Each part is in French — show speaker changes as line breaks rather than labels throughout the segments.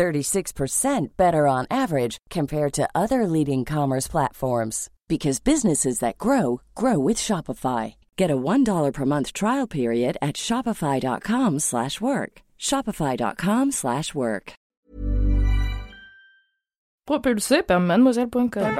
36% better on average compared to other leading commerce platforms because businesses that grow grow with Shopify. Get a $1 per month trial period at shopify.com/work. shopify.com/work.
Propulsé par mademoiselle.com.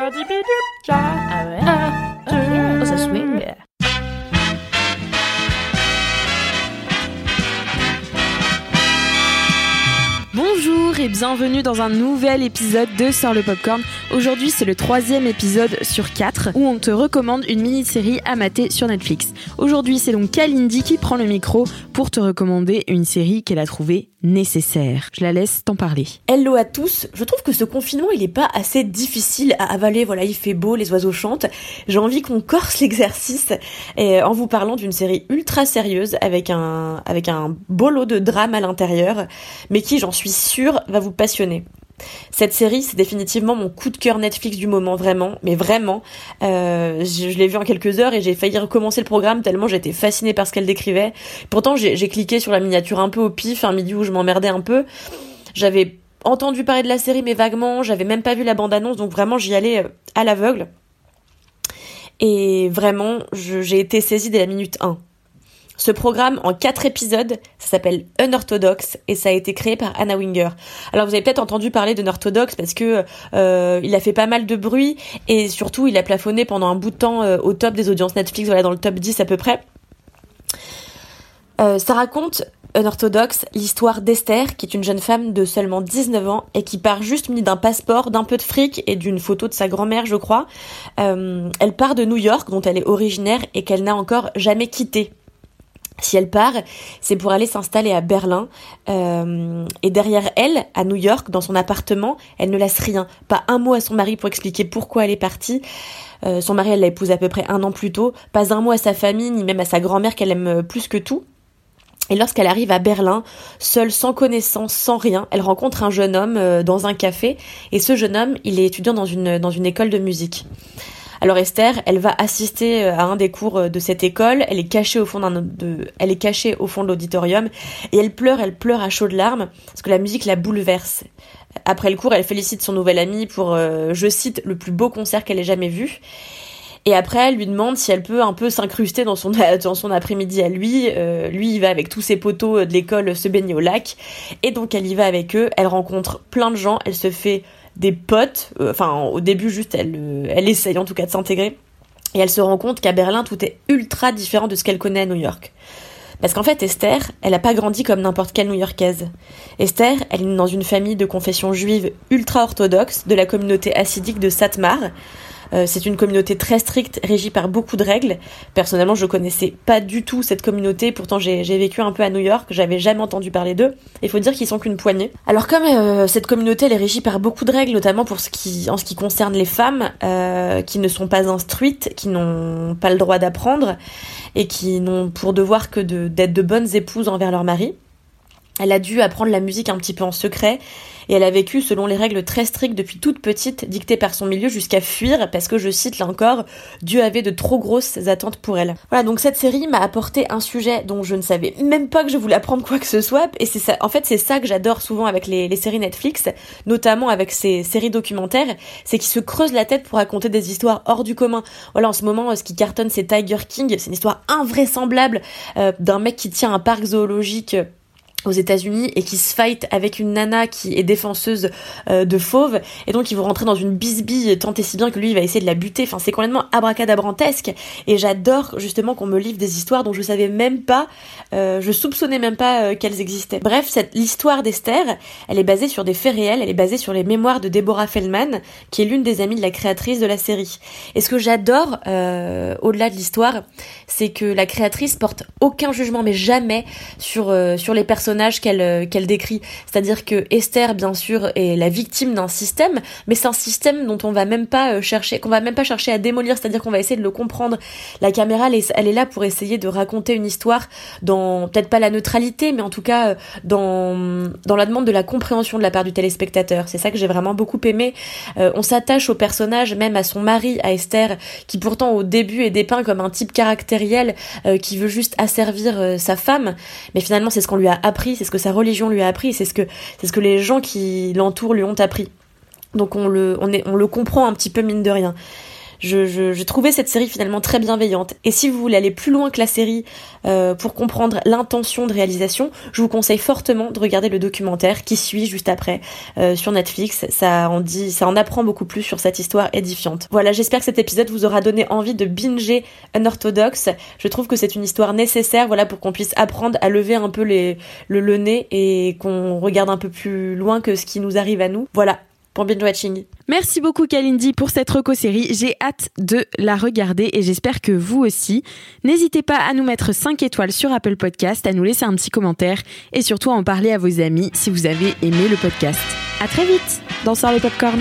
Bonjour et bienvenue dans un nouvel épisode de Sort le Popcorn. Aujourd'hui, c'est le troisième épisode sur quatre où on te recommande une mini-série à mater sur Netflix. Aujourd'hui, c'est donc Kalindi qui prend le micro pour te recommander une série qu'elle a trouvée nécessaire. Je la laisse t'en parler.
Hello à tous. Je trouve que ce confinement, il est pas assez difficile à avaler. Voilà, il fait beau, les oiseaux chantent. J'ai envie qu'on corse l'exercice en vous parlant d'une série ultra sérieuse avec un avec un beau de drame à l'intérieur, mais qui, j'en suis sûre, va vous passionner. Cette série, c'est définitivement mon coup de cœur Netflix du moment, vraiment, mais vraiment. Euh, je, l'ai vu en quelques heures et j'ai failli recommencer le programme tellement j'étais fascinée par ce qu'elle décrivait. Pourtant, j'ai cliqué sur la miniature un peu au pif, un midi où je m'emmerdais un peu. J'avais entendu parler de la série, mais vaguement, j'avais même pas vu la bande-annonce, donc vraiment j'y allais euh, à l'aveugle. Et vraiment, j'ai été saisie dès la minute 1. Ce programme en quatre épisodes, ça s'appelle Unorthodox et ça a été créé par Anna Winger. Alors vous avez peut-être entendu parler d'Unorthodox parce que euh, il a fait pas mal de bruit et surtout il a plafonné pendant un bout de temps euh, au top des audiences Netflix, voilà dans le top 10 à peu près. Euh, ça raconte Unorthodox, l'histoire d'Esther, qui est une jeune femme de seulement 19 ans et qui part juste munie d'un passeport, d'un peu de fric et d'une photo de sa grand-mère, je crois. elle part de New York, dont elle est originaire et qu'elle n'a encore jamais quitté. Si elle part, c'est pour aller s'installer à Berlin. Euh, et derrière elle, à New York, dans son appartement, elle ne laisse rien. Pas un mot à son mari pour expliquer pourquoi elle est partie. Euh, son mari, elle l'a épouse à peu près un an plus tôt. Pas un mot à sa famille, ni même à sa grand-mère qu'elle aime plus que tout. Et lorsqu'elle arrive à Berlin, seule, sans connaissance, sans rien, elle rencontre un jeune homme euh, dans un café. Et ce jeune homme, il est étudiant dans une, dans une école de musique. Alors Esther, elle va assister euh, à un des cours euh, de cette école. Elle est cachée au fond d'un de, elle est cachée au fond de l'auditorium et elle pleure, elle pleure à chaudes larmes parce que la musique la bouleverse. Après le cours, elle félicite son nouvel ami pour, euh, je cite, le plus beau concert qu'elle ait jamais vu. Et après, elle lui demande si elle peut un peu s'incruster dans son, dans son après-midi à lui. lui, il va avec tous ses potos de l'école se baigner au lac. Et donc, elle y va avec eux. Elle rencontre plein de gens. Elle se fait des potes. Euh, enfin, au début, juste, elle, euh, elle essaye en tout cas de s'intégrer. Et elle se rend compte qu'à Berlin, tout est ultra différent de ce qu'elle connaît à New York. Parce qu'en fait, Esther, elle n'a pas grandi comme n'importe quelle New-Yorkaise. Esther, elle est dans une famille de confession juive ultra orthodoxe de la communauté hassidique de Satmar, euh, c'est une communauté très stricte, régie par beaucoup de règles. Personnellement, je connaissais pas du tout cette communauté. Pourtant, j'ai vécu un peu à New York. J'avais jamais entendu parler d'eux. Il faut dire qu'ils sont qu'une poignée. Alors comme euh, cette communauté, elle est régie par beaucoup de règles, notamment en ce qui concerne les femmes euh, qui ne sont pas instruites, qui n'ont pas le droit d'apprendre et qui n'ont pour devoir que d'être de bonnes épouses envers leur mari. Elle a dû apprendre la musique un petit peu en secret et elle a vécu selon les règles très strictes depuis toute petite, dictées par son milieu jusqu'à fuir parce que je cite là encore, Dieu avait de trop grosses attentes pour elle. Voilà, donc cette série m'a apporté un sujet dont je ne savais même pas que je voulais apprendre quoi que ce soit et c'est ça, en fait c'est ça que j'adore souvent avec les, séries Netflix, notamment avec ces séries documentaires, c'est qu'ils se creusent la tête pour raconter des histoires hors du commun. Voilà, en ce moment, ce qui cartonne c'est Tiger King, c'est une histoire invraisemblable euh, d'un mec qui tient un parc zoologique aux États-Unis et qui se fight avec une nana qui est défenseuse euh, de fauves. Et donc ils vont rentrer dans une bisbille tant et si bien que lui il va essayer de la buter. Enfin c'est complètement abracadabrantesque. Et j'adore justement qu'on me livre des histoires dont je savais même pas euh, je soupçonnais même pas euh, qu'elles existaient. Bref cette l'histoire d'Esther elle est basée sur des faits réels. Elle est basée sur les mémoires de Deborah Feldman qui est l'une des amies de la créatrice de la série. Et ce que j'adore au-delà de l'histoire c'est que la créatrice porte aucun jugement mais jamais sur sur les personnages personnage qu'elle qu'elle décrit. C'est-à-dire que Esther, bien sûr, est la victime d'un système, mais c'est un système dont on va même pas chercher, qu'on va même pas chercher à démolir. C'est-à-dire qu'on va essayer de le comprendre. La caméra, elle est, elle est là pour essayer de raconter une histoire dans peut-être pas la neutralité, mais en tout cas dans dans la demande de la compréhension de la part du téléspectateur. C'est ça que j'ai vraiment beaucoup aimé. on s'attache au personnage, même à son mari, à Esther, qui pourtant au début est dépeint comme un type caractériel qui veut juste asservir sa femme, mais finalement c'est ce qu'on lui a appris, c'est ce que sa religion lui a appris, c'est ce que c'est ce que les gens qui l'entourent lui ont appris. Donc on le on est on le comprend un petit peu mine de rien je, je, trouvais cette série finalement très bienveillante. Et si vous voulez aller plus loin que la série euh, pour comprendre l'intention de réalisation, je vous conseille fortement de regarder le documentaire qui suit juste après euh, sur Netflix. Ça en dit, ça en apprend beaucoup plus sur cette histoire édifiante. Voilà, j'espère que cet épisode vous aura donné envie de binger Unorthodox. Je trouve que c'est une histoire nécessaire, voilà, pour qu'on puisse apprendre à lever un peu les, le, le nez et qu'on regarde un peu plus loin que ce qui nous arrive à nous. Voilà,
Merci beaucoup Kalindi pour cette reco-série. J'ai hâte de la regarder et j'espère que vous aussi. N'hésitez pas à nous mettre 5 étoiles sur Apple Podcast, à nous laisser un petit commentaire et surtout à en parler à vos amis si vous avez aimé le podcast. À très vite dans le Popcorn.